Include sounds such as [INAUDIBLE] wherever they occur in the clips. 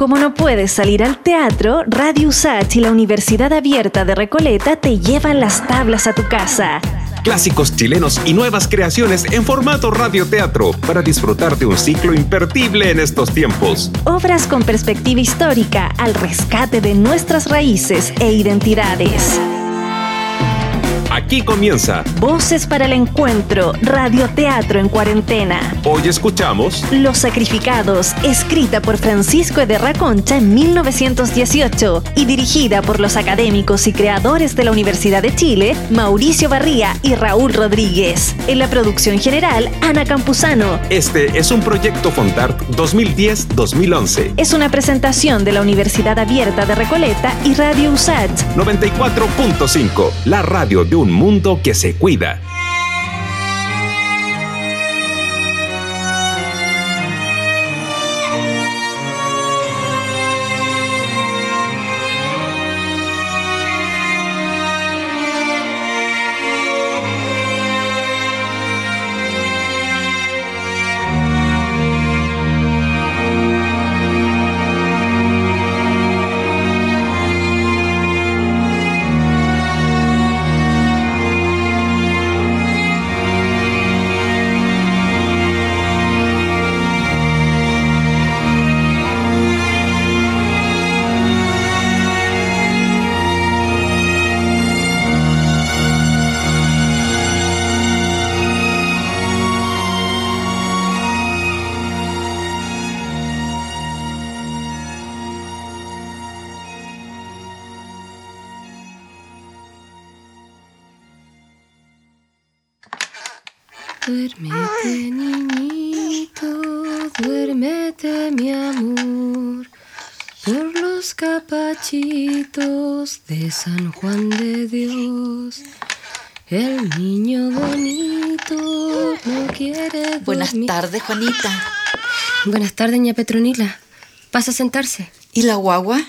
Como no puedes salir al teatro, Radio USACH y la Universidad Abierta de Recoleta te llevan las tablas a tu casa. Clásicos chilenos y nuevas creaciones en formato radioteatro para disfrutar de un ciclo imperdible en estos tiempos. Obras con perspectiva histórica al rescate de nuestras raíces e identidades. Aquí comienza Voces para el Encuentro, Radioteatro en Cuarentena. Hoy escuchamos Los Sacrificados, escrita por Francisco de Concha en 1918 y dirigida por los académicos y creadores de la Universidad de Chile, Mauricio Barría y Raúl Rodríguez. En la producción general, Ana Campuzano. Este es un proyecto Fontart 2010-2011. Es una presentación de la Universidad Abierta de Recoleta y Radio USAT 94.5, la radio de un mundo que se cuida. Juan de Dios. El niño bonito no quiere Buenas dormir. tardes, Juanita. Buenas tardes, ña Petronila. Pasa a sentarse. ¿Y la guagua?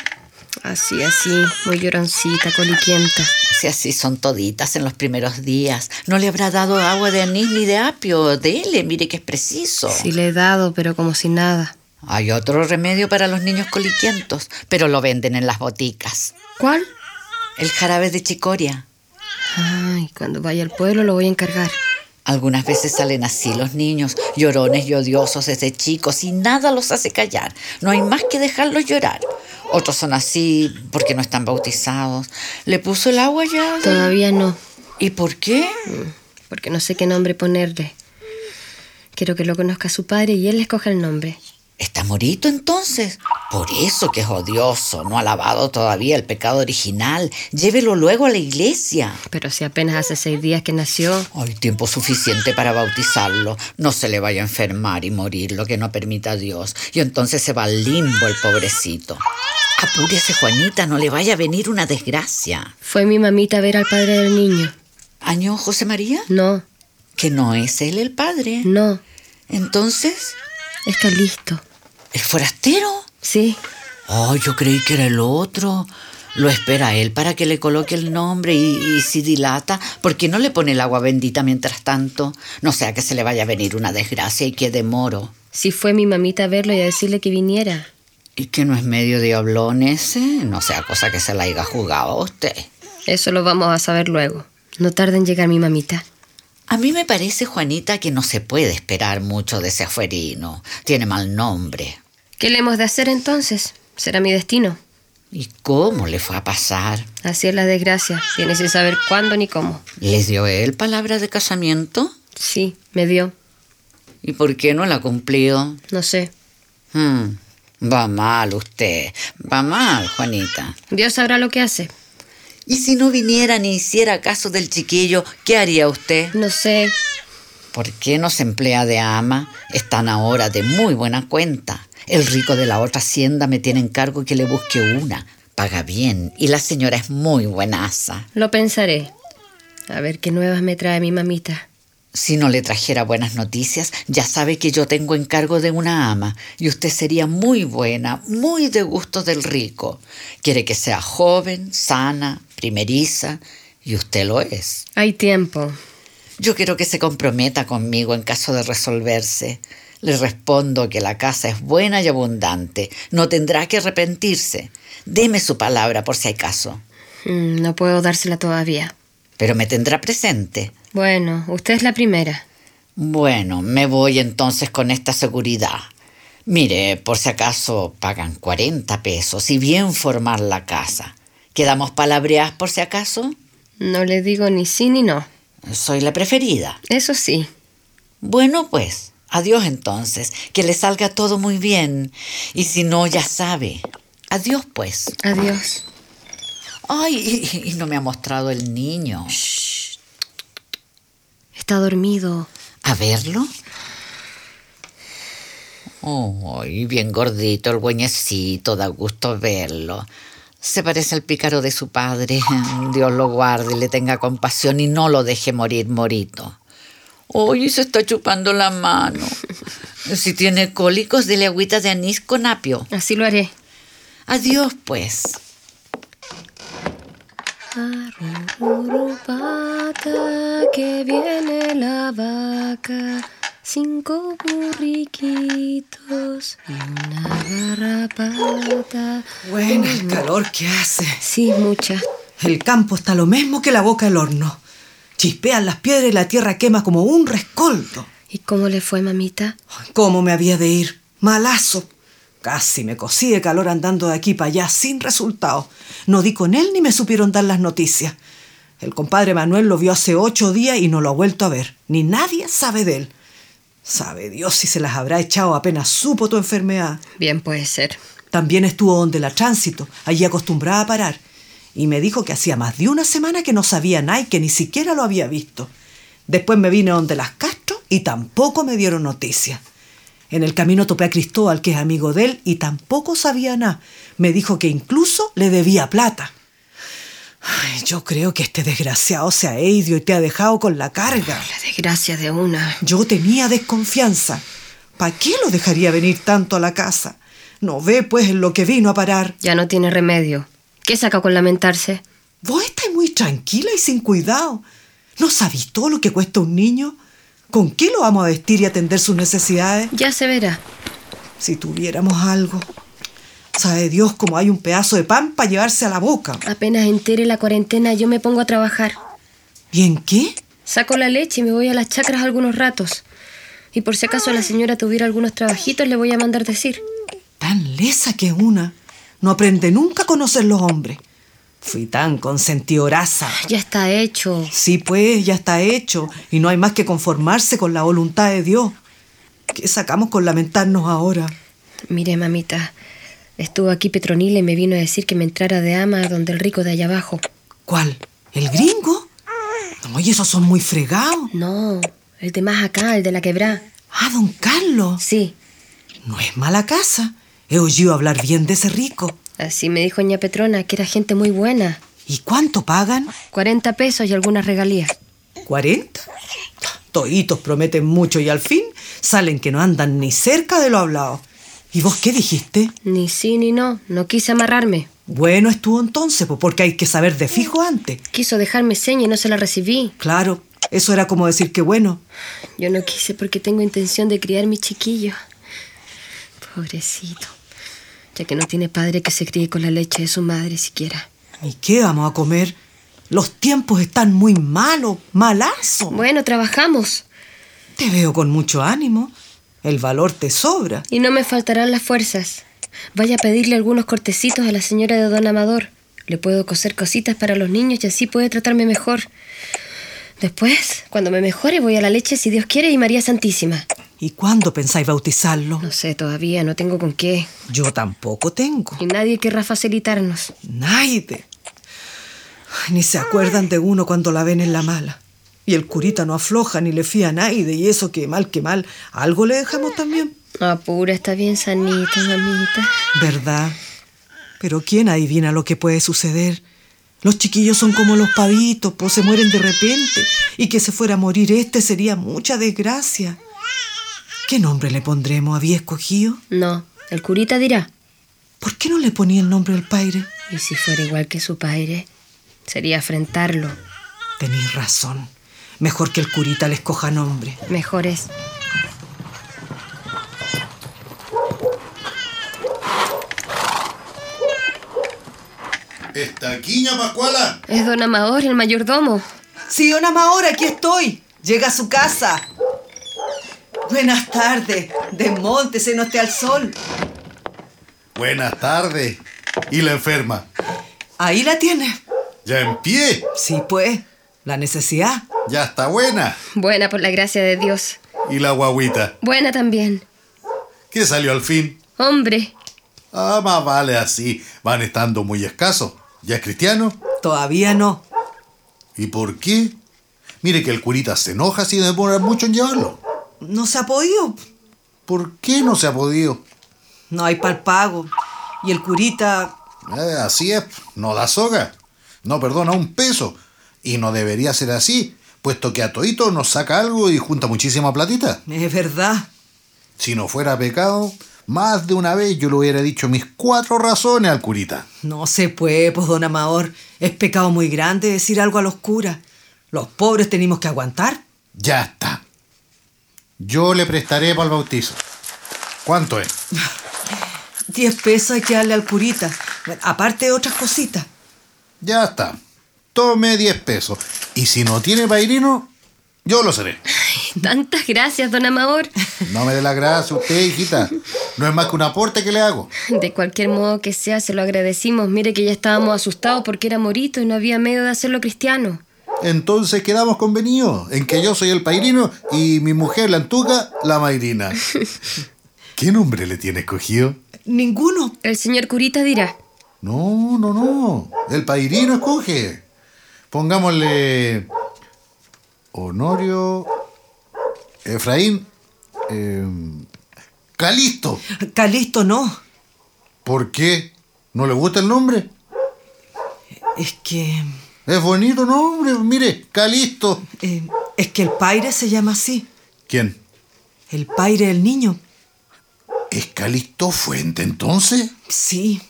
Así, así, muy lloroncita, coliquienta. Si así son toditas en los primeros días. No le habrá dado agua de anís ni de apio. Dele, mire que es preciso. Sí le he dado, pero como si nada. Hay otro remedio para los niños coliquientos, pero lo venden en las boticas. ¿Cuál? El jarabe de chicoria. Ay, cuando vaya al pueblo lo voy a encargar. Algunas veces salen así los niños, llorones y odiosos desde chicos, y nada los hace callar. No hay más que dejarlos llorar. Otros son así porque no están bautizados. ¿Le puso el agua ya? Todavía no, ¿Y por qué? porque no sé qué nombre ponerle. Quiero que lo conozca su padre y él le escoja el nombre. ¿Está morito entonces? Por eso que es odioso. No ha lavado todavía el pecado original. Llévelo luego a la iglesia. Pero si apenas hace seis días que nació. Hay tiempo suficiente para bautizarlo. No se le vaya a enfermar y morir, lo que no permita Dios. Y entonces se va al limbo el pobrecito. Apúrese, Juanita, no le vaya a venir una desgracia. Fue mi mamita a ver al padre del niño. ¿Año José María? No, Que no es él el padre. no, Entonces, está listo. ¿El forastero? Sí, Oh, yo creí que era el otro. Lo espera él para que le coloque el nombre y, y si dilata, ¿por qué no le pone el agua bendita mientras tanto? No sea que se le vaya a venir una desgracia y quede moro. sí fue mi mamita a verlo y a decirle que viniera. ¿Y que no es medio diablón ese? No sea cosa que se la haya jugado a usted. Eso lo vamos a saber luego. No tarda en llegar mi mamita. A mí me parece, Juanita, que no se puede esperar mucho de ese afuerino. Tiene mal nombre. ¿Qué le hemos de hacer entonces? Será mi destino. ¿Y cómo le fue a pasar? Así es la desgracia. Tiene sin saber cuándo ni cómo. ¿Les dio él palabra de casamiento? Sí, me dio. ¿Y por qué no la ha cumplido? No sé. Hmm, va mal usted. Va mal, Juanita. Dios sabrá lo que hace. ¿Y si no viniera ni hiciera caso del chiquillo, qué haría usted? No sé. ¿Por qué no se emplea de ama? Están ahora de muy buena cuenta. El rico de la otra hacienda me tiene en cargo que le busque una. Paga bien y la señora es muy buenaza. Lo pensaré. A ver qué nuevas me trae mi mamita. Si no le trajera buenas noticias, ya sabe que yo tengo encargo de una ama y usted sería muy buena, muy de gusto del rico. Quiere que sea joven, sana, primeriza y usted lo es. Hay tiempo. Yo quiero que se comprometa conmigo en caso de resolverse. Le respondo que la casa es buena y abundante. No tendrá que arrepentirse. Deme su palabra por si hay caso. Mm, no puedo dársela todavía. Pero me tendrá presente. Bueno, usted es la primera. Bueno, me voy entonces con esta seguridad. Mire, por si acaso pagan 40 pesos y bien formar la casa. ¿Quedamos palabreadas por si acaso? No le digo ni sí ni no. Soy la preferida. Eso sí. Bueno, pues, adiós entonces. Que le salga todo muy bien. Y si no, ya sabe. Adiós, pues. Adiós. Ay, y, y no me ha mostrado el niño. Está dormido. ¿A verlo? Ay, bien gordito el güeñecito, da gusto verlo. Se parece al pícaro de su padre. [LAUGHS] Dios lo guarde, le tenga compasión y no lo deje morir morito. Oye, se está chupando la mano. Si tiene cólicos, dele agüita de anís con apio. Así lo haré. Adiós, pues. Arrurupata, que viene la vaca. Cinco burriquitos y una garrapata. Bueno, el calor que hace. Sí, mucha. El campo está lo mismo que la boca del horno. Chispean las piedras y la tierra quema como un rescoldo. ¿Y cómo le fue, mamita? ¿Cómo me había de ir? Malazo. Casi me cosí de calor andando de aquí para allá sin resultado. No di con él ni me supieron dar las noticias. El compadre Manuel lo vio hace ocho días y no lo ha vuelto a ver. Ni nadie sabe de él. Sabe Dios si se las habrá echado apenas supo tu enfermedad. Bien puede ser. También estuvo donde la tránsito, allí acostumbrada a parar. Y me dijo que hacía más de una semana que no sabía nada y que ni siquiera lo había visto. Después me vine donde las Castro y tampoco me dieron noticias. En el camino topé a Cristóbal, que es amigo de él, y tampoco sabía nada. Me dijo que incluso le debía plata. Ay, yo creo que este desgraciado se ha ido y te ha dejado con la carga. La desgracia de una. Yo tenía desconfianza. ¿Para qué lo dejaría venir tanto a la casa? No ve, pues, en lo que vino a parar. Ya no tiene remedio. ¿Qué saca con lamentarse? Vos estás muy tranquila y sin cuidado. ¿No sabéis todo lo que cuesta un niño? ¿Con qué lo vamos a vestir y atender sus necesidades? Ya se verá. Si tuviéramos algo. Sabe Dios cómo hay un pedazo de pan para llevarse a la boca. Apenas entere la cuarentena, yo me pongo a trabajar. ¿Y en qué? Saco la leche y me voy a las chacras algunos ratos. Y por si acaso la señora tuviera algunos trabajitos, le voy a mandar decir. Tan lesa que una. No aprende nunca a conocer los hombres. Fui tan consentidoraza. Ya está hecho. Sí, pues, ya está hecho. Y no hay más que conformarse con la voluntad de Dios. ¿Qué sacamos con lamentarnos ahora? Mire, mamita, estuvo aquí Petronila y me vino a decir que me entrara de ama donde el rico de allá abajo. ¿Cuál? ¿El gringo? No, y esos son muy fregados. No, el de más acá, el de la quebrá. Ah, don Carlos. Sí, No es mala casa. He oído hablar bien de ese rico. así me dijo doña Petrona, que era gente muy buena. ¿Y cuánto pagan? 40 pesos y algunas regalías. ¿40? Toitos prometen mucho y al fin salen que no andan ni cerca de lo hablado. ¿Y vos qué dijiste? Ni sí ni no, no quise amarrarme. Bueno estuvo entonces, porque hay que saber de fijo antes. Quiso dejarme seña y no se la recibí. Claro, eso era como decir que bueno. Yo no quise porque tengo intención de criar mi chiquillo. Pobrecito. Ya que no tiene padre que se críe con la leche de su madre siquiera. ¿Y qué vamos a comer? Los tiempos están muy malos, malazo. Bueno, trabajamos. Te veo con mucho ánimo. El valor te sobra. Y no me faltarán las fuerzas. Vaya a pedirle algunos cortecitos a la señora de don Amador. Le puedo coser cositas para los niños y así puede tratarme mejor. Después, cuando me mejore, voy a la leche si Dios quiere y María Santísima. ¿Y cuándo pensáis bautizarlo? No sé todavía, no tengo con qué. Yo tampoco tengo. Y nadie querrá facilitarnos. Ay, Ni se acuerdan de uno cuando la ven en la mala. Y el curita no afloja ni le fía a Naide. Y eso que mal que mal, algo le dejamos también. Apura, está bien sanita, mamita. ¿Verdad? Pero ¿quién adivina lo que puede suceder? Los chiquillos son como los pavitos, pues se mueren de repente. Y que se fuera a morir este sería mucha desgracia. ¿Qué nombre le pondremos? ¿Había escogido? No, el curita dirá. ¿Por qué no le ponía el nombre al padre? Y si fuera igual que su padre, sería afrentarlo. Tenéis razón. Mejor que el curita les coja nombre. Mejor es. ¿Está aquí, ña Pascuala? Es don Amador, el mayordomo. Sí, don Amador, aquí estoy. Llega a su casa. Buenas tardes. Desmontese, no esté al sol. Buenas tardes. ¿Y la enferma? Ahí la tiene. ¿Ya en pie? Sí, pues. La necesidad. Ya está buena. Buena por la gracia de Dios. ¿Y la guaguita? Buena también. ¿Qué salió al fin? Hombre, Ah, más vale así. Van estando muy escasos. ¿Ya es cristiano? Todavía no. ¿Y por qué? Mire que el curita se enoja si demora mucho en llevarlo. No se ha podido. ¿Por qué no se ha podido? No hay pal pago. Y el curita. Eh, así es, no da soga. No perdona un peso. Y no debería ser así, puesto que a Toito nos saca algo y junta muchísima platita. Es verdad. Si no fuera pecado, más de una vez yo le hubiera dicho mis cuatro razones al curita. No se puede, pues, don Amador. Es pecado muy grande decir algo a los curas. Los pobres tenemos que aguantar. Ya está. Yo le prestaré para el bautizo. ¿Cuánto es? [SIGHS] Diez pesos hay que darle al curita. Aparte de otras cositas. Ya está. Tome 10 pesos. Y si no tiene pairino, yo lo seré. tantas gracias, don Amador. No me dé la gracia usted, hijita. No es más que un aporte que le hago. De cualquier modo que sea, se lo agradecimos. Mire que ya estábamos asustados porque era morito y no había medio de hacerlo cristiano. Entonces quedamos convenidos en que yo soy el pairino y mi mujer, la antuca, la mairina. [LAUGHS] ¿Qué nombre le tiene escogido? Ninguno. El señor curita dirá. No, no, no. El pairino escoge. Pongámosle Honorio, Efraín, eh, Calisto. Calisto no. ¿Por qué? ¿No le gusta el nombre? Es que. Es bonito nombre, mire, Calisto. eh, es que el paire se llama así. ¿Quién? El paire del niño. ¿Es Calisto Fuente entonces? Sí.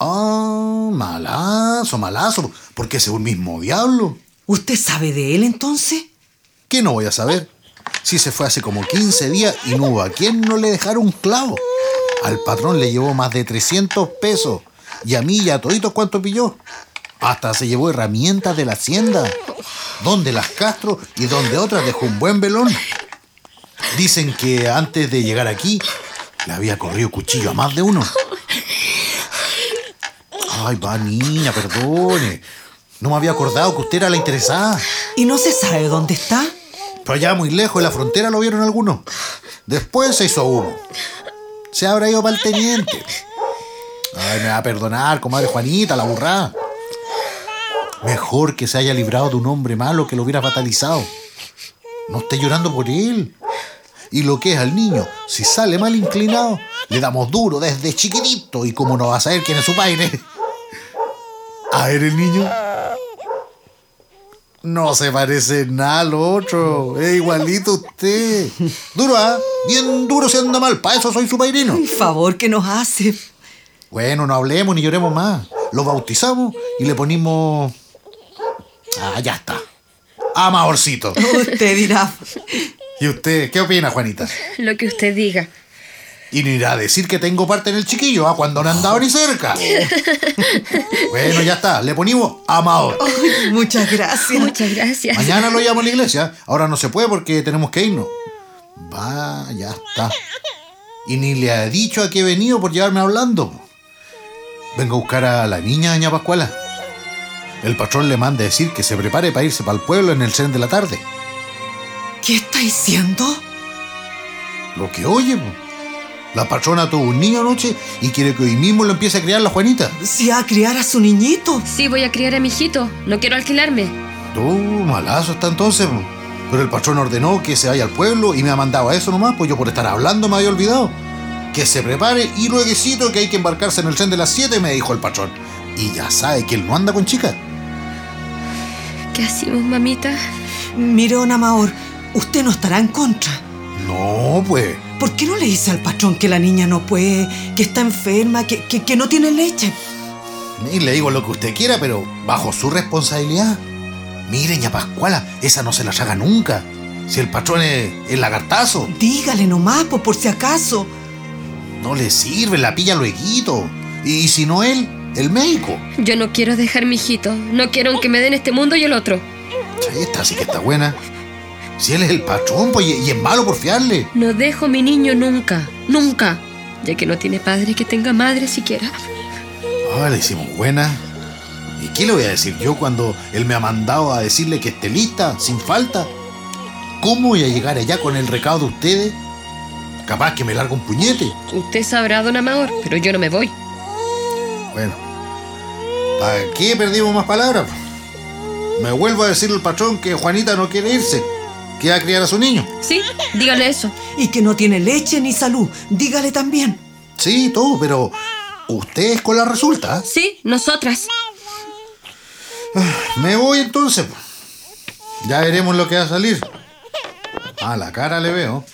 Ah, malazo, malazo, porque es un mismo diablo. ¿Usted sabe de él entonces? ¿Qué no voy a saber? Si se fue hace como 15 días y no hubo a quien no le dejara un clavo. Al patrón le llevó más de 300 pesos. Y a mí y a toditos cuánto pilló. Hasta se llevó herramientas de la hacienda. Donde las Castro y donde otras dejó un buen velón. Dicen que antes de llegar aquí le había corrido cuchillo a más de uno. Ay, va niña, perdone. No me había acordado que usted era la interesada. ¿Y no se sabe dónde está? Pero allá muy lejos de la frontera lo vieron algunos. Después se hizo humo. Se habrá ido para el teniente. Ay, me va a perdonar, comadre Juanita, la burrada. Mejor que se haya librado de un hombre malo que lo hubiera fatalizado. No esté llorando por él. Y lo que es al niño, si sale mal inclinado, le damos duro desde chiquitito. Y como no va a saber quién es su padre. A ver el niño. No se parece nada al otro. Es igualito usted. Duro, ¿ah? Bien duro si anda mal. Para eso soy su pairino. El favor que nos hace. Bueno, no hablemos ni lloremos más. Lo bautizamos y le ponemos. Ah, ya está. Amorcito. Usted dirá. ¿Y usted qué opina, Juanita? Lo que usted diga. Y no irá a decir que tengo parte en el chiquillo, ¿ah? Cuando no han dado ni cerca. [LAUGHS] Bueno, ya está. Le ponemos Amador. Ay, muchas gracias. Muchas gracias. Mañana lo llamo a la iglesia. Ahora no se puede porque tenemos que irnos. Va, ya está. Y ni le ha dicho a qué he venido por llevarme hablando. Vengo a buscar a la niña, doña Pascuala. El patrón le manda decir que se prepare para irse para el pueblo en el tren de la tarde. ¿Qué está diciendo? Lo que oye, po. La patrona tuvo un niño anoche y quiere que hoy mismo lo empiece a criar la Juanita. Si a criar a su niñito. Sí, voy a criar a mi hijito. No quiero alquilarme. Tú, malazo está entonces. Pero el patrón ordenó que se vaya al pueblo y me ha mandado a eso nomás, pues yo por estar hablando me había olvidado. Que se prepare y lueguecito que hay que embarcarse en el tren de las 7, me dijo el patrón. Y ya sabe que él no anda con chicas. ¿Qué hacemos, mamita? Mire, don Amador, usted no estará en contra. No, pues. ¿Por qué no le dice al patrón que la niña no puede, que está enferma, que, que, que no tiene leche? Y le digo lo que usted quiera, pero bajo su responsabilidad. Miren, ya Pascuala, esa no se la haga nunca. Si el patrón es el lagartazo, Dígale nomás, pues, por si acaso. no le sirve, la pilla lueguito. Y si no él, el médico. Yo no quiero dejar mi hijito. No quiero que me den este mundo y el otro. Esta sí que está buena. Si él es el patrón, pues, y es malo por fiarle. No dejo mi niño nunca. Nunca. Ya que no tiene padre que tenga madre siquiera. Ah, le hicimos buena. ¿Y qué le voy a decir yo cuando él me ha mandado a decirle que esté lista, sin falta? ¿Cómo voy a llegar allá con el recado de ustedes? Capaz que me larga un puñete. Usted sabrá, don Amador, pero yo no me voy. Bueno, ¿para qué perdimos más palabras? Me vuelvo a decirle al patrón que Juanita no quiere irse, que va a criar a su niño. Sí, dígale eso. Y que no tiene leche ni salud. Dígale también. Sí, todo, pero ustedes con la resulta. Sí, nosotras. Me voy entonces. Ya veremos lo que va a salir. A la cara le veo.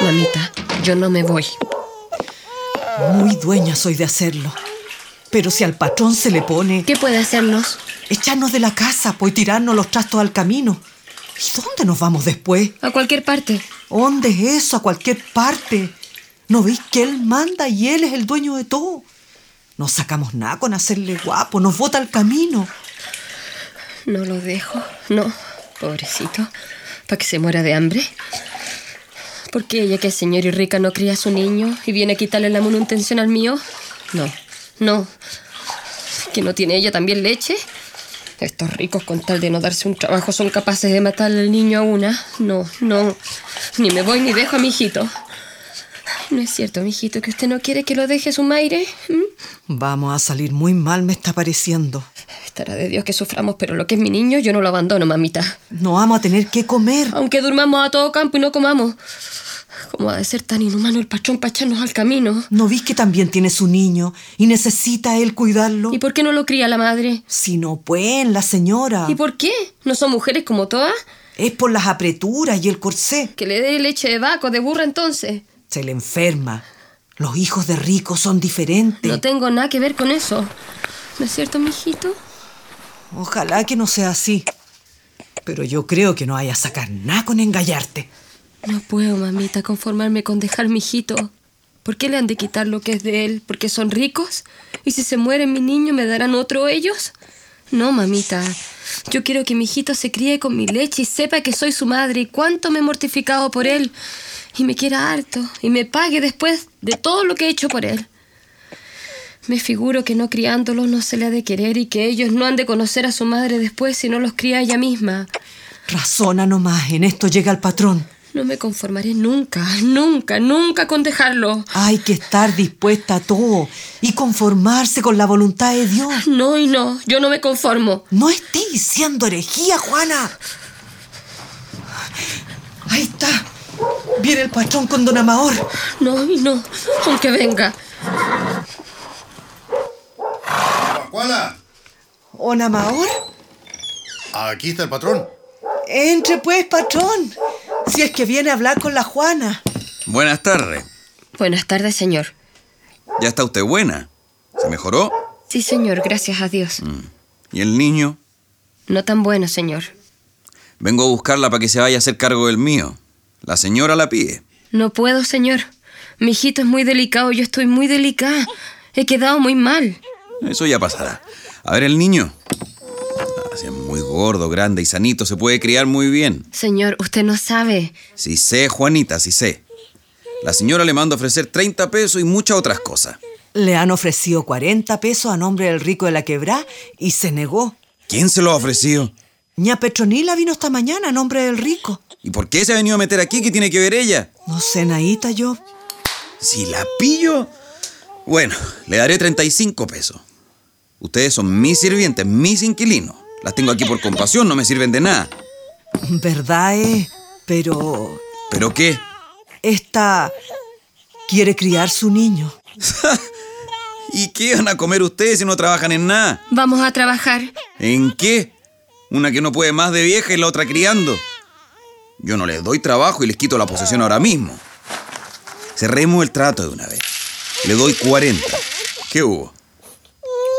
Mamita, yo no me voy. Muy dueña soy de hacerlo. Pero si al patrón se le pone ¿Qué puede hacernos? echarnos de la casa, pues tirarnos los trastos al camino. ¿Y dónde nos vamos después? A cualquier parte. ¿Dónde es eso? A cualquier parte. ¿No veis que él manda y él es el dueño de todo? No sacamos nada con hacerle guapo, nos bota al camino. No lo dejo. No, pobrecito. Para que se muera de hambre. Porque ella, que es señora y rica, no cría a su niño y viene a quitarle la manutención al mío? No, no. ¿Que no tiene ella también leche? Estos ricos, con tal de no darse un trabajo, son capaces de matarle al niño a una. No, no. Ni me voy ni dejo a mi hijito. ¿No es cierto, mijito, que usted no quiere que lo deje su madre? ¿Mm? Vamos a salir muy mal, me está pareciendo. Estará de Dios que suframos, pero lo que es mi niño, yo no lo abandono, mamita. No vamos a tener que comer. Aunque durmamos a todo campo y no comamos. ¿Cómo ha de ser tan inhumano el patrón para echarnos al camino? ¿No vis que también tiene su niño y necesita él cuidarlo? ¿Y por qué no lo cría la madre? Si no, pues, la señora. ¿Y por qué? ¿No son mujeres como todas? Es por las apreturas y el corsé. Que le dé leche de vaco, de burra entonces. Se le enferma. Los hijos de ricos son diferentes. No tengo nada que ver con eso. ¿No es cierto, mijito? Ojalá que no sea así. Pero yo creo que no vaya a sacar nada con engallarte. No puedo, mamita, conformarme con dejar mi hijito. ¿Por qué le han de quitar lo que es de él? ¿Porque son ricos? ¿Y si se muere mi niño, me darán otro ellos? No, mamita. Yo quiero que mi hijito se críe con mi leche y sepa que soy su madre y cuánto me he mortificado por él. Y me quiera harto y me pague después de todo lo que he hecho por él. Me figuro que no criándolos no se le ha de querer y que ellos no han de conocer a su madre después si no los cría ella misma. Razona nomás, en esto llega el patrón. No me conformaré nunca, nunca, nunca con dejarlo. Hay que estar dispuesta a todo y conformarse con la voluntad de Dios. No y no, yo no me conformo. No estés diciendo herejía, Juana. Ahí está. Viene el patrón con don Amahor. No y no, aunque venga. Juana, ¿Don Amahor? aquí está el patrón. Entre pues, patrón. Si es que viene a hablar con la Juana. Buenas tardes. Buenas tardes, señor. ¿Ya está usted buena? ¿Se mejoró? Sí, señor, gracias a Dios. ¿Y el niño? No tan bueno, señor. Vengo a buscarla para que se vaya a hacer cargo del mío. La señora la pide. No puedo, señor. Mi hijito es muy delicado, yo estoy muy delicada. He quedado muy mal. Eso ya pasará. A ver, el niño. Si es muy gordo, grande y sanito, se puede criar muy bien. Señor, usted no sabe. Sí sé, Juanita, sí sé. La señora le manda a ofrecer 30 pesos y muchas otras cosas. Le han ofrecido 40 pesos a nombre del rico de la quebrá y se negó. ¿Quién se lo ha ofrecido? Ña Petronila vino esta mañana a nombre del rico. ¿Y por qué se ha venido a meter aquí? ¿Qué tiene que ver ella? No sé, Naíta, yo. Si la pillo. Bueno, le daré 35 pesos. Ustedes son mis sirvientes, mis inquilinos. Las tengo aquí por compasión, no me sirven de nada. Verdad es, pero ¿Pero qué? esta quiere criar su niño. [LAUGHS] ¿Y qué van a comer ustedes si no trabajan en nada? Vamos a trabajar. ¿En qué? Una que no puede más de vieja y la otra criando. Yo no les doy trabajo y les quito la posesión ahora mismo. Cerremos el trato de una vez. Le doy 40. ¿Qué hubo?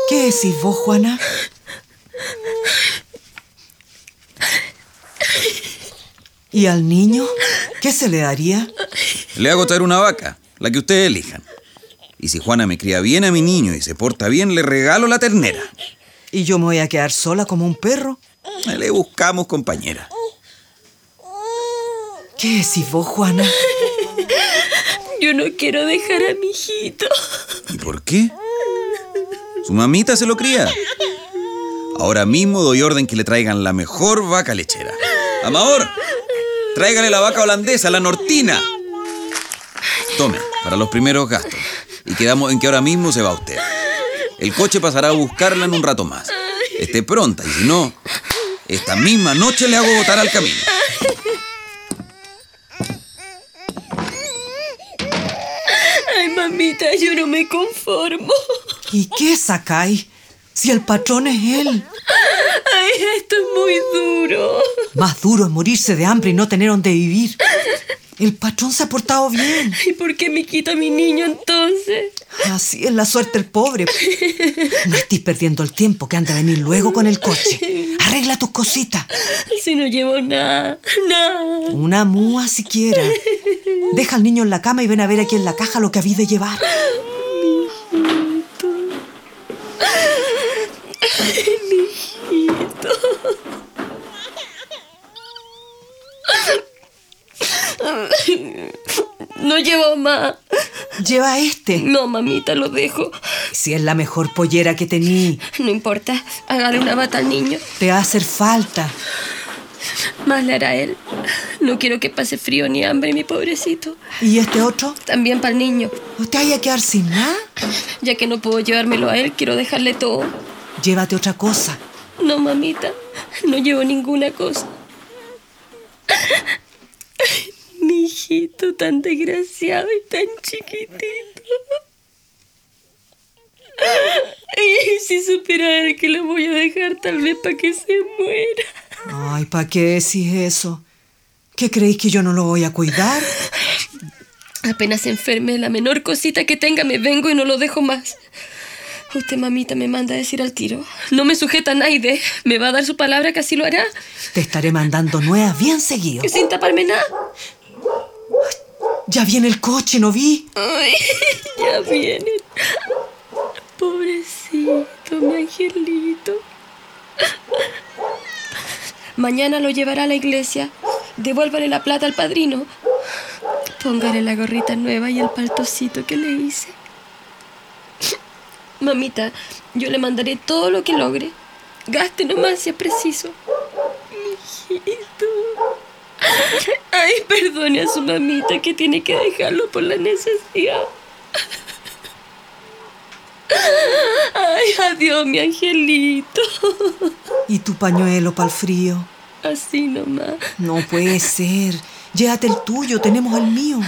¿Qué decís vos, Juana? ¿Y al niño? ¿Qué se le daría? Le hago traer una vaca, la que ustedes elijan. Y si Juana me cría bien a mi niño y se porta bien, le regalo la ternera. ¿Y yo me voy a quedar sola como un perro? Le buscamos compañera. ¿Qué decís vos, Juana? Yo no quiero dejar a mi hijito. ¿Y por qué? Su mamita se lo cría. Ahora mismo doy orden que le traigan la mejor vaca lechera. Amador, tráigale la vaca holandesa, la nortina. Tome, para los primeros gastos. Y quedamos en que ahora mismo se va usted. El coche pasará a buscarla en un rato más. Esté pronta y si no, esta misma noche le hago botar al camino. Ay, mamita, yo no me conformo. ¿Y qué sacáis? Si el patrón es él. Ay, esto es muy duro. Más duro es morirse de hambre y no tener donde vivir. El patrón se ha portado bien. ¿Y por qué me quita a mi niño entonces? Así es la suerte del pobre. No estés perdiendo el tiempo que han de venir luego con el coche. Arregla tus cositas. Si no llevo nada, nada. Una mua siquiera. Deja al niño en la cama y ven a ver aquí en la caja lo que habéis de llevar. Llevo más. Lleva este. No, mamita, lo dejo. Si es la mejor pollera que tení, No importa, hágale una bata al niño. te va a hacer falta. Más le hará él. No quiero que pase frío ni hambre, mi pobrecito. ¿Y este otro? También para el niño. ¿Usted vaya a quedar sin nada? Ya que no puedo llevármelo a él, quiero dejarle todo. Llévate otra cosa. No, mamita, no llevo ninguna cosa. Mi hijito tan desgraciado y tan chiquitito. Y si supiera que lo voy a dejar tal vez para que se muera. Ay, ¿para qué decís eso? ¿Qué creéis que yo no lo voy a cuidar? Apenas se enferme, la menor cosita que tenga me vengo y no lo dejo más. Usted, mamita, me manda a decir al tiro. No me sujeta a nadie. ¿Me va a dar su palabra que así lo hará? Te estaré mandando nuevas bien seguido. Sin taparme nada. Ya viene el coche, ¿no vi? Ay, [LAUGHS] ya vienen. Pobrecito, mi angelito. Mañana lo llevará a la iglesia. Devuélvale la plata al padrino. Póngale la gorrita nueva y el paltocito que le hice. Mamita, yo le mandaré todo lo que logre. Gaste nomás si es preciso. Mi hijito. Ay, perdone a su mamita que tiene que dejarlo por la necesidad. Ay, adiós, mi angelito. ¿Y tu pañuelo para el frío? Así nomás. No puede ser. Llévate el tuyo, tenemos el mío.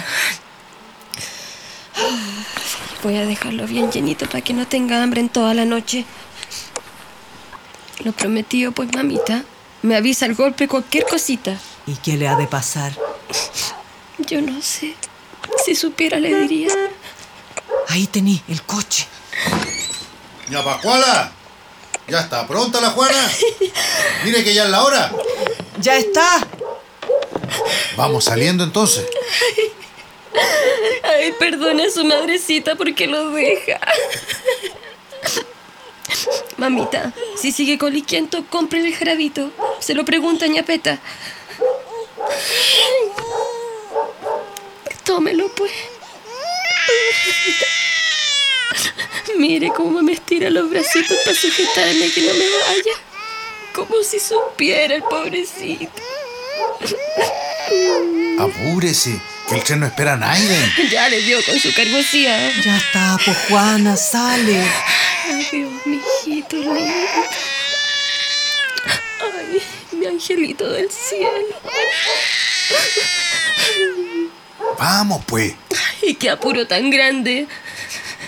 Voy a dejarlo bien llenito para que no tenga hambre en toda la noche. Lo prometido, pues, mamita. Me avisa el golpe cualquier cosita. ¿Y qué le ha de pasar? Yo no sé. Si supiera, le diría. Ahí tení el coche. ¡Ya Pascuala! ¿Ya está pronta la Juana? Mire que ya es la hora. ¡Ya está! Vamos saliendo entonces. Ay, perdone a su madrecita porque lo deja. Mamita, si sigue coliquiento, cómprele el jarabito. Se lo pregunta ñapeta. Tómelo, pues. Mire cómo me estira los bracitos para sujetarme que no me vaya. Como si supiera el pobrecito. Apúrese, que el tren no espera a nadie. Ya le dio con su cargosía. Ya está, pues Juana, sale. Adiós, mi hijito lindo. Mi angelito del cielo. Vamos, pues. Ay, qué apuro tan grande.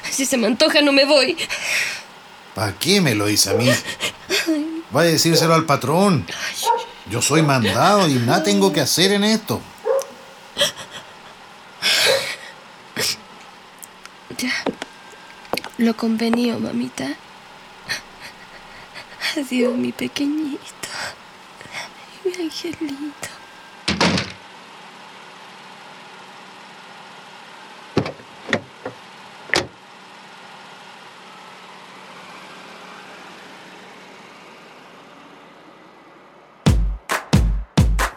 Si se me antoja, no me voy. ¿Para qué me lo dice a mí? Vaya a decírselo al patrón. Yo soy mandado y nada tengo que hacer en esto. Ya. Lo convenido, mamita. Adiós, mi pequeñito mi angelito.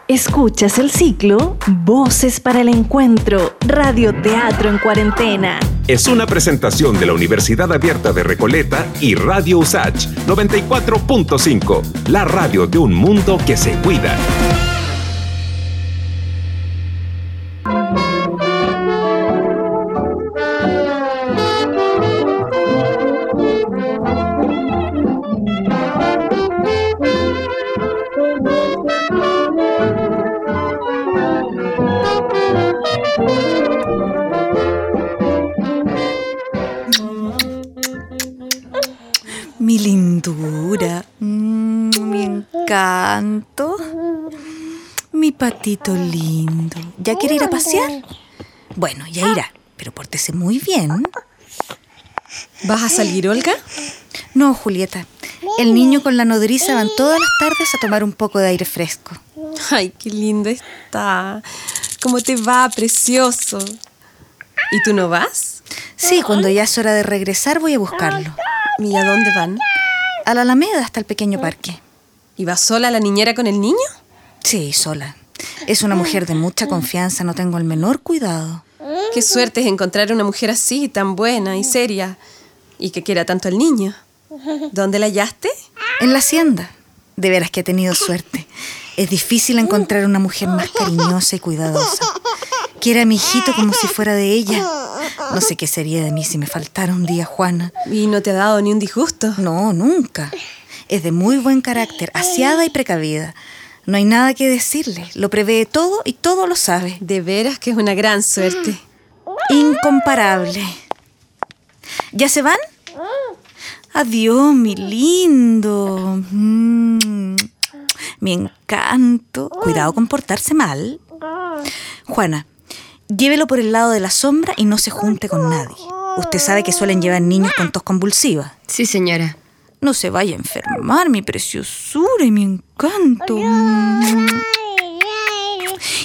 Escuchas el ciclo Voces para el Encuentro, Radioteatro en Cuarentena. Es una presentación de la Universidad Abierta de Recoleta y Radio USACH 94.5, la radio de un mundo que se cuida. Mi patito lindo. ¿Ya quiere ir a pasear? Bueno, ya irá, pero pórtese muy bien. ¿Vas a salir, Olga? No, Julieta. El niño con la nodriza van todas las tardes a tomar un poco de aire fresco. Ay, qué lindo está. ¿Cómo te va, precioso? ¿Y tú no vas? Sí, cuando ya es hora de regresar voy a buscarlo. ¿Y a dónde van? A la Alameda hasta el pequeño parque. ¿Y va sola la niñera con el niño? Sí, sola. Es una mujer de mucha confianza, no tengo el menor cuidado. Qué suerte es encontrar una mujer así, tan buena y seria, y que quiera tanto al niño. ¿Dónde la hallaste? En la hacienda. De veras que he tenido suerte. Es difícil encontrar una mujer más cariñosa y cuidadosa. Quiere a mi hijito como si fuera de ella. No sé qué sería de mí si me faltara un día Juana. ¿Y no te ha dado ni un disgusto? No, nunca. Es de muy buen carácter, aseada y precavida. No hay nada que decirle. Lo prevé todo y todo lo sabe. De veras que es una gran suerte. Incomparable. ¿Ya se van? Adiós, mi lindo. Mm, mi encanto. Cuidado con portarse mal. Juana, llévelo por el lado de la sombra y no se junte con nadie. Usted sabe que suelen llevar niños con tos convulsiva. Sí, señora. No se vaya a enfermar, mi preciosura y mi encanto.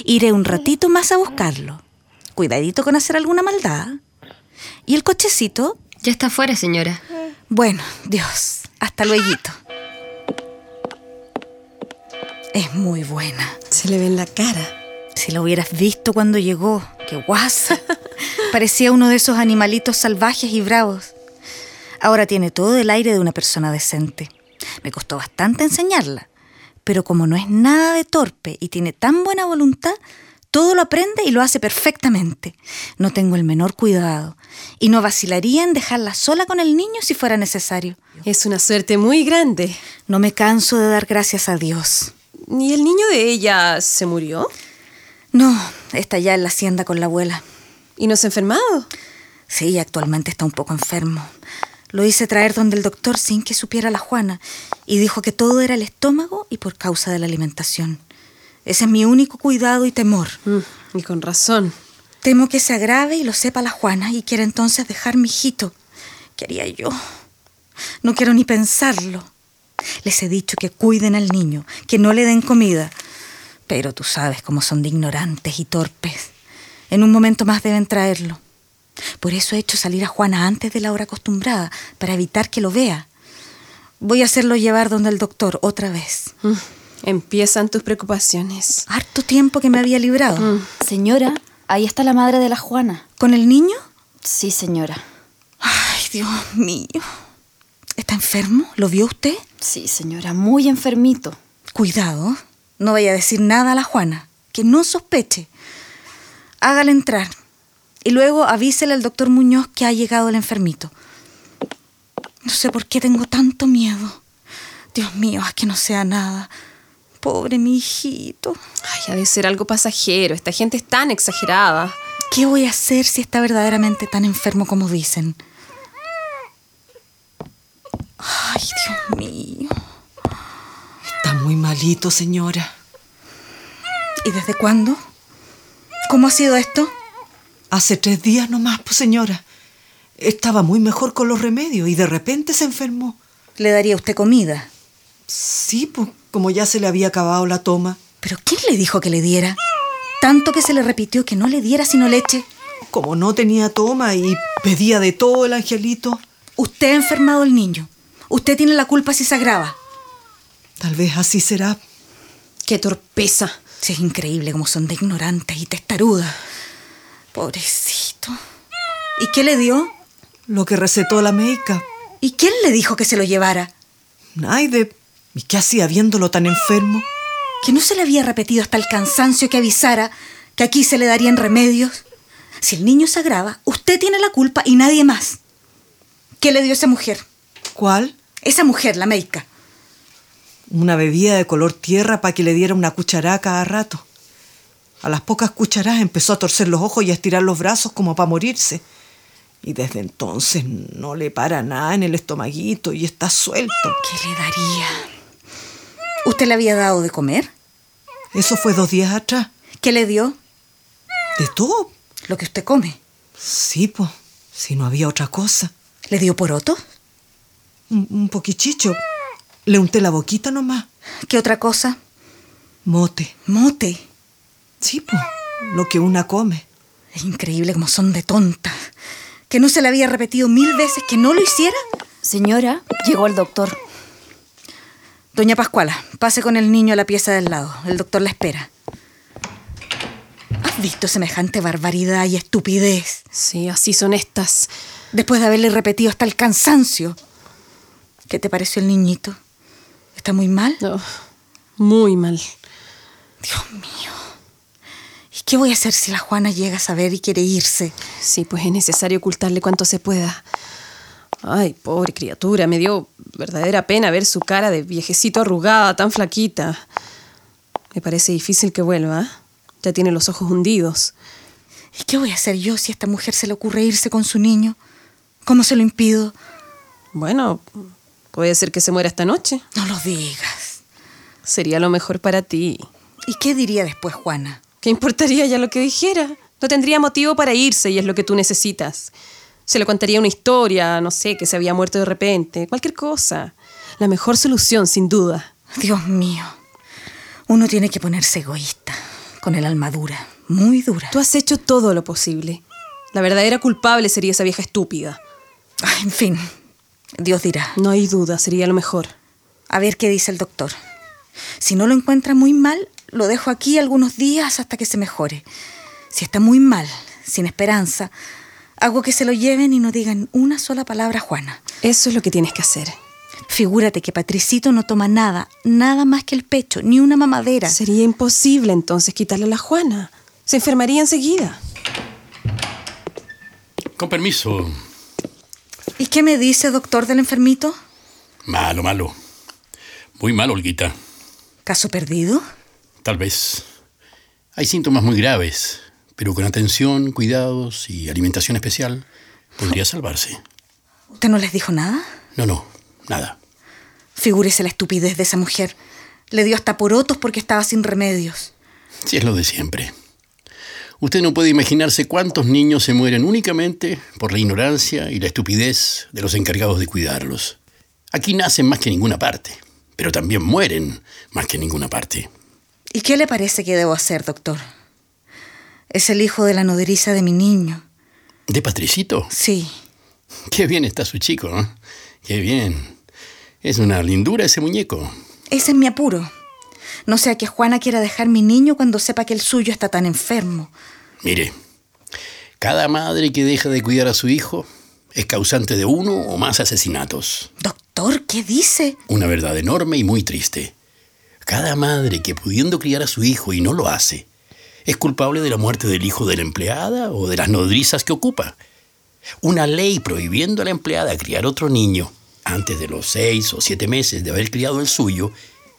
Iré un ratito más a buscarlo. Cuidadito con hacer alguna maldad. ¿Y el cochecito? Ya está afuera, señora. Bueno, Dios, hasta luego. Es muy buena. Se le ve en la cara. Si lo hubieras visto cuando llegó, qué guasa. [LAUGHS] Parecía uno de esos animalitos salvajes y bravos. Ahora tiene todo el aire de una persona decente. Me costó bastante enseñarla, pero como no es nada de torpe y tiene tan buena voluntad, todo lo aprende y lo hace perfectamente. No tengo el menor cuidado y no vacilaría en dejarla sola con el niño si fuera necesario. Es una suerte muy grande. No me canso de dar gracias a Dios. ¿Y el niño de ella se murió? No, está ya en la hacienda con la abuela. ¿Y no se ha enfermado? Sí, actualmente está un poco enfermo. Lo hice traer donde el doctor sin que supiera la Juana y dijo que todo era el estómago y por causa de la alimentación. Ese es mi único cuidado y temor. Mm, y con razón. Temo que se agrave y lo sepa la Juana y quiera entonces dejar mi hijito. ¿Qué haría yo? No quiero ni pensarlo. Les he dicho que cuiden al niño, que no le den comida. Pero tú sabes cómo son de ignorantes y torpes. En un momento más deben traerlo. Por eso he hecho salir a Juana antes de la hora acostumbrada, para evitar que lo vea. Voy a hacerlo llevar donde el doctor otra vez. Mm, empiezan tus preocupaciones. Harto tiempo que me había librado. Mm. Señora, ahí está la madre de la Juana. ¿Con el niño? Sí, señora. Ay, Dios mío. ¿Está enfermo? ¿Lo vio usted? Sí, señora, muy enfermito. Cuidado. No vaya a decir nada a la Juana. Que no sospeche. Hágale entrar. Y luego avísele al doctor Muñoz que ha llegado el enfermito. No sé por qué tengo tanto miedo. Dios mío, haz que no sea nada. Pobre mi hijito. Ay, ha de ser algo pasajero. Esta gente es tan exagerada. ¿Qué voy a hacer si está verdaderamente tan enfermo como dicen? Ay, Dios mío. Está muy malito, señora. ¿Y desde cuándo? ¿Cómo ha sido esto? Hace tres días nomás, pues señora. Estaba muy mejor con los remedios y de repente se enfermó. ¿Le daría usted comida? Sí, pues como ya se le había acabado la toma. ¿Pero quién le dijo que le diera? Tanto que se le repitió que no le diera sino leche. Como no tenía toma y pedía de todo el angelito. Usted ha enfermado al niño. Usted tiene la culpa si se agrava. Tal vez así será. Qué torpeza. Sí, es increíble cómo son de ignorantes y testarudas. Pobrecito. ¿Y qué le dio? Lo que recetó la médica. ¿Y quién le dijo que se lo llevara? Naide. ¿Y qué hacía viéndolo tan enfermo? Que no se le había repetido hasta el cansancio que avisara que aquí se le darían remedios. Si el niño se agrava, usted tiene la culpa y nadie más. ¿Qué le dio esa mujer? ¿Cuál? Esa mujer, la médica. Una bebida de color tierra para que le diera una cucharada cada rato. A las pocas cucharadas empezó a torcer los ojos y a estirar los brazos como para morirse. Y desde entonces no le para nada en el estomaguito y está suelto. ¿Qué le daría? ¿Usted le había dado de comer? Eso fue dos días atrás. ¿Qué le dio? ¿De todo? Lo que usted come. Sí, pues. Si no había otra cosa. ¿Le dio poroto? Un, un poquichicho. Le unté la boquita nomás. ¿Qué otra cosa? Mote. Mote. Sí, pues. Lo que una come. Es increíble como son de tontas. ¿Que no se le había repetido mil veces que no lo hiciera? Señora, llegó el doctor. Doña Pascuala, pase con el niño a la pieza del lado. El doctor la espera. ¿Has visto semejante barbaridad y estupidez? Sí, así son estas. Después de haberle repetido hasta el cansancio. ¿Qué te pareció el niñito? ¿Está muy mal? No, muy mal. Dios mío. ¿Y qué voy a hacer si la Juana llega a saber y quiere irse? Sí, pues es necesario ocultarle cuanto se pueda. Ay, pobre criatura, me dio verdadera pena ver su cara de viejecito arrugada, tan flaquita. Me parece difícil que vuelva. ¿eh? Ya tiene los ojos hundidos. ¿Y qué voy a hacer yo si a esta mujer se le ocurre irse con su niño? ¿Cómo se lo impido? Bueno, puede ser que se muera esta noche. No lo digas. Sería lo mejor para ti. ¿Y qué diría después Juana? ¿Qué importaría ya lo que dijera? No tendría motivo para irse y es lo que tú necesitas. Se le contaría una historia, no sé, que se había muerto de repente, cualquier cosa. La mejor solución, sin duda. Dios mío. Uno tiene que ponerse egoísta, con el alma dura, muy dura. Tú has hecho todo lo posible. La verdadera culpable sería esa vieja estúpida. Ay, en fin, Dios dirá. No hay duda, sería lo mejor. A ver qué dice el doctor. Si no lo encuentra muy mal, lo dejo aquí algunos días hasta que se mejore. Si está muy mal, sin esperanza, hago que se lo lleven y no digan una sola palabra a Juana. Eso es lo que tienes que hacer. Figúrate que Patricito no toma nada, nada más que el pecho, ni una mamadera. Sería imposible entonces quitarle a la Juana. Se enfermaría enseguida. Con permiso. ¿Y qué me dice, doctor, del enfermito? Malo, malo. Muy mal, Olguita. ¿Caso perdido? Tal vez. Hay síntomas muy graves, pero con atención, cuidados y alimentación especial podría salvarse. ¿Usted no les dijo nada? No, no, nada. Figúrese la estupidez de esa mujer. Le dio hasta porotos porque estaba sin remedios. Sí, es lo de siempre. Usted no puede imaginarse cuántos niños se mueren únicamente por la ignorancia y la estupidez de los encargados de cuidarlos. Aquí nacen más que en ninguna parte, pero también mueren más que en ninguna parte. ¿Y qué le parece que debo hacer, doctor? Es el hijo de la nodriza de mi niño. ¿De Patricito? Sí. Qué bien está su chico, ¿no? Qué bien. Es una lindura ese muñeco. Ese es mi apuro. No sea que Juana quiera dejar mi niño cuando sepa que el suyo está tan enfermo. Mire, cada madre que deja de cuidar a su hijo es causante de uno o más asesinatos. Doctor, ¿qué dice? Una verdad enorme y muy triste. Cada madre que pudiendo criar a su hijo y no lo hace, es culpable de la muerte del hijo de la empleada o de las nodrizas que ocupa. Una ley prohibiendo a la empleada criar otro niño antes de los seis o siete meses de haber criado el suyo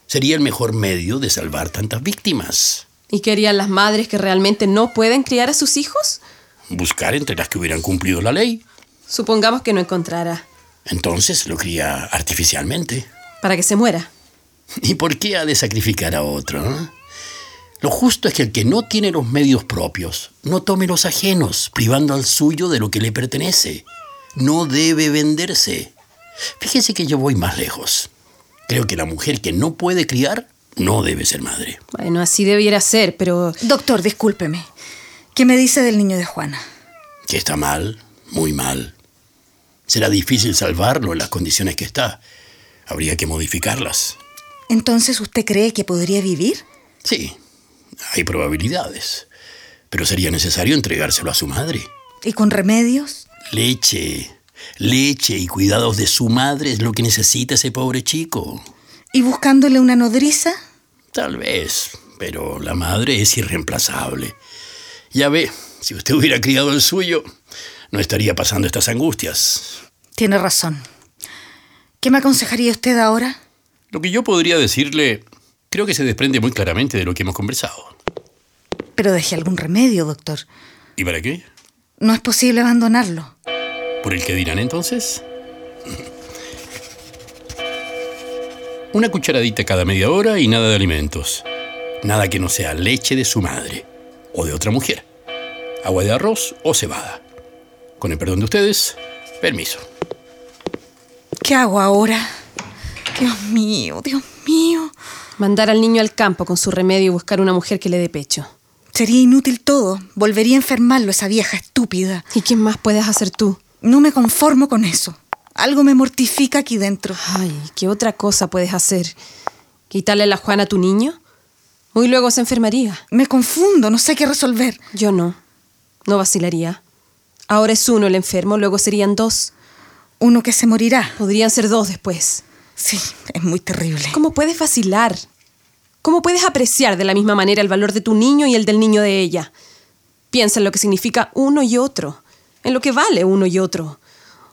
sería el mejor medio de salvar tantas víctimas. ¿Y qué harían las madres que realmente no pueden criar a sus hijos? Buscar entre las que hubieran cumplido la ley. Supongamos que no encontrara. Entonces lo cría artificialmente. Para que se muera. ¿Y por qué ha de sacrificar a otro? Lo justo es que el que no tiene los medios propios no tome los ajenos, privando al suyo de lo que le pertenece. No debe venderse. Fíjese que yo voy más lejos. Creo que la mujer que no puede criar no debe ser madre. Bueno, así debiera ser, pero... Doctor, discúlpeme. ¿Qué me dice del niño de Juana? Que está mal, muy mal. Será difícil salvarlo en las condiciones que está. Habría que modificarlas. Entonces, ¿usted cree que podría vivir? Sí, Hay probabilidades. Pero sería necesario entregárselo a su madre. ¿Y con remedios? Leche. Leche y cuidados de su madre es lo que necesita ese pobre chico. ¿Y buscándole una nodriza? Tal vez, pero la madre es irreemplazable. Ya ve, si usted hubiera criado el suyo, no estaría pasando estas angustias. Tiene razón. ¿Qué me aconsejaría usted ahora? Lo que yo podría decirle, creo que se desprende muy claramente de lo que hemos conversado. Pero deje algún remedio, doctor. ¿Y para qué? No es posible abandonarlo. ¿Por el que dirán entonces? Una cucharadita cada media hora y nada de alimentos. Nada que no sea leche de su madre o de otra mujer. Agua de arroz o cebada. Con el perdón de ustedes, permiso. ¿Qué hago ahora? Dios mío, Dios mío. Mandar al niño al campo con su remedio y buscar una mujer que le dé pecho. Sería inútil todo. Volvería a enfermarlo esa vieja estúpida. ¿Y qué más puedes hacer tú? No me conformo con eso. Algo me mortifica aquí dentro. Ay, ¿qué otra cosa puedes hacer? ¿Quitarle la Juana a tu niño? Muy luego se enfermaría. Me confundo, no sé qué resolver. Yo no. No vacilaría. Ahora es uno el enfermo, luego serían dos. Uno que se morirá. Podrían ser dos después. Sí, es muy terrible. ¿Cómo puedes vacilar? ¿Cómo puedes apreciar de la misma manera el valor de tu niño y el del niño de ella? Piensa en lo que significa uno y otro, en lo que vale uno y otro.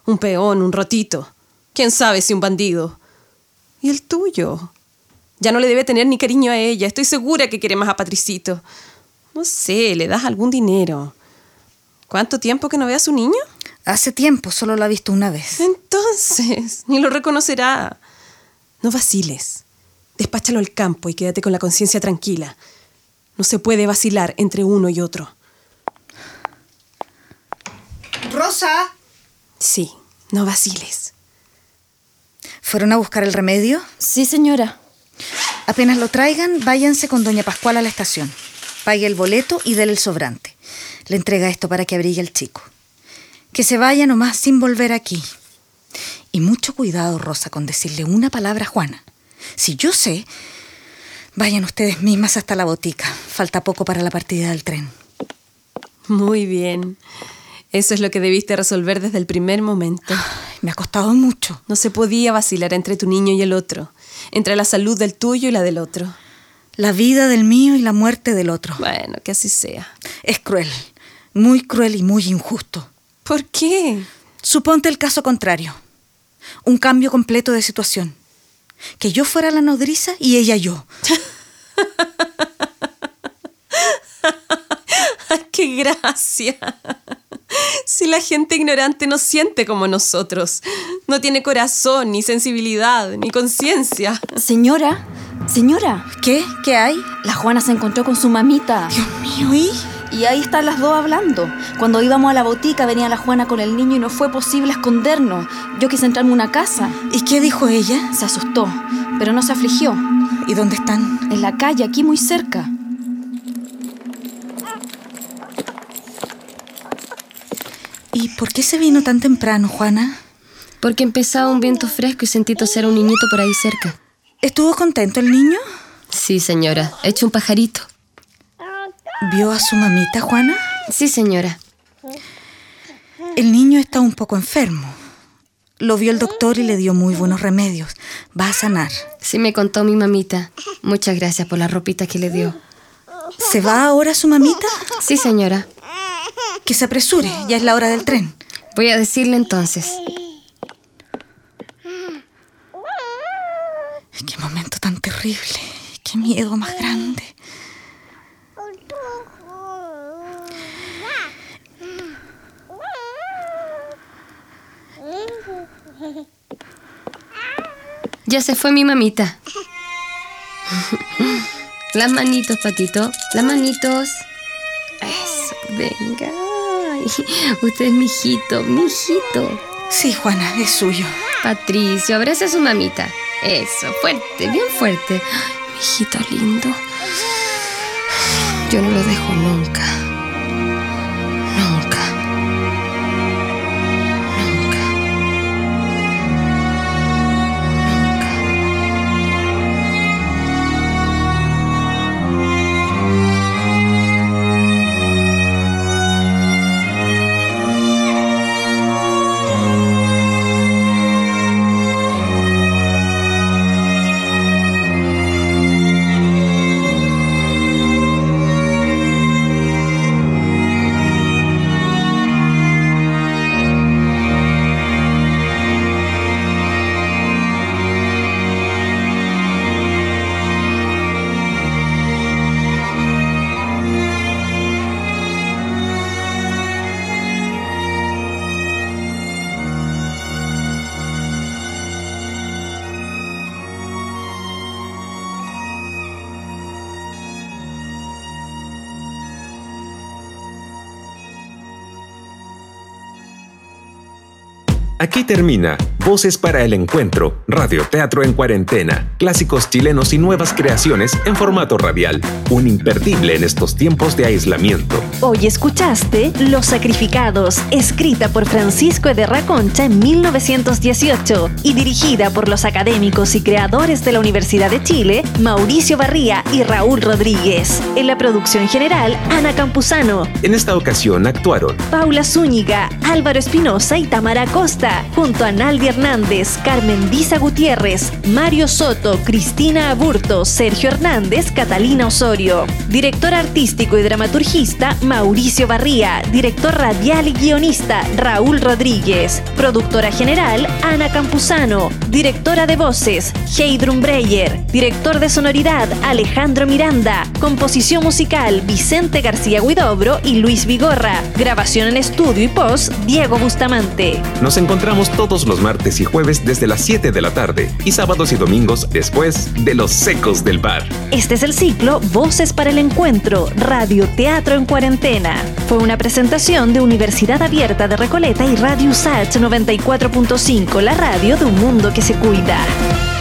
Un peón, un rotito. ¿Quién sabe si un bandido? ¿Y el tuyo? Ya no le debe tener ni cariño a ella. Estoy segura que quiere más a Patricito. No sé, le das algún dinero. ¿Cuánto tiempo que no ve a su niño? Hace tiempo, solo lo ha visto una vez. Entonces, [LAUGHS] ni lo reconocerá. No vaciles. Despáchalo al campo y quédate con la conciencia tranquila. No se puede vacilar entre uno y otro. Rosa. Sí, no vaciles. ¿Fueron a buscar el remedio? Sí, señora. Apenas lo traigan, váyanse con doña Pascual a la estación. Pague el boleto y déle el sobrante. Le entrega esto para que abrigue al chico. Que se vaya nomás sin volver aquí. Y mucho cuidado, Rosa, con decirle una palabra a Juana. Si yo sé, vayan ustedes mismas hasta la botica. Falta poco para la partida del tren. Muy bien. Eso es lo que debiste resolver desde el primer momento. Me ha costado mucho. No se podía vacilar entre tu niño y el otro, entre la salud del tuyo y la del otro. La vida del mío y la muerte del otro. Bueno, que así sea. Es cruel, muy cruel y muy injusto. ¿Por qué? Suponte el caso contrario. Un cambio completo de situación. Que yo fuera la nodriza y ella yo. [LAUGHS] ¡Qué gracia! Si la gente ignorante no siente como nosotros, no tiene corazón, ni sensibilidad, ni conciencia. Señora, señora. ¿Qué? ¿Qué hay? La Juana se encontró con su mamita. Dios mío, ¿y? Y ahí están las dos hablando. Cuando íbamos a la botica venía la Juana con el niño y no fue posible escondernos. Yo quise entrarme a una casa. ¿Y qué dijo ella? Se asustó, pero no se afligió. ¿Y dónde están? En la calle, aquí muy cerca. ¿Y por qué se vino tan temprano, Juana? Porque empezaba un viento fresco y sentí toser a un niñito por ahí cerca. ¿Estuvo contento el niño? Sí, señora. Hecho un pajarito. ¿Vio a su mamita, Juana? Sí, señora. El niño está un poco enfermo. Lo vio el doctor y le dio muy buenos remedios. Va a sanar. Sí, me contó mi mamita. Muchas gracias por la ropita que le dio. ¿Se va ahora su mamita? Sí, señora. Que se apresure, ya es la hora del tren. Voy a decirle entonces. Qué momento tan terrible. Qué miedo más grande. Ya se fue mi mamita. Las manitos, patito. Las manitos. Eso, venga. Ay, usted es mi hijito, mi hijito. Sí, Juana, es suyo. Patricio, abraza a su mamita. Eso, fuerte, bien fuerte. Ay, mi hijito lindo. Yo no lo dejo. Nunca. Termina Voces para el Encuentro, Radio Teatro en Cuarentena, clásicos chilenos y nuevas creaciones en formato radial, un imperdible en estos tiempos de aislamiento. Hoy escuchaste Los Sacrificados, escrita por Francisco de Raconcha en 1918 y dirigida por los académicos y creadores de la Universidad de Chile, Mauricio Barría y Raúl Rodríguez. En la producción general, Ana Campuzano. En esta ocasión actuaron Paula Zúñiga, Álvaro Espinosa y Tamara Costa, junto a Naldi Hernández, Carmen Visa Gutiérrez, Mario Soto, Cristina Aburto, Sergio Hernández, Catalina Osorio. Director artístico y dramaturgista, Mauricio Barría. Director radial y guionista, Raúl Rodríguez. Productora general, Ana Campuzano. Directora de voces, Heidrun Breyer. Director de sonoridad, Alejandro Miranda. Composición musical, Vicente García Guidobro y Luis Vigorra. Grabación en estudio y post, Diego Bustamante. Nos encontramos todos los martes y jueves desde las 7 de la tarde y sábados y domingos después de los secos del bar. Este es el ciclo Voces para el Encuentro, Radio Teatro en Cuarentena. Fue una presentación de Universidad Abierta de Recoleta y Radio USACH 94.5, la radio de un mundo que se cuida.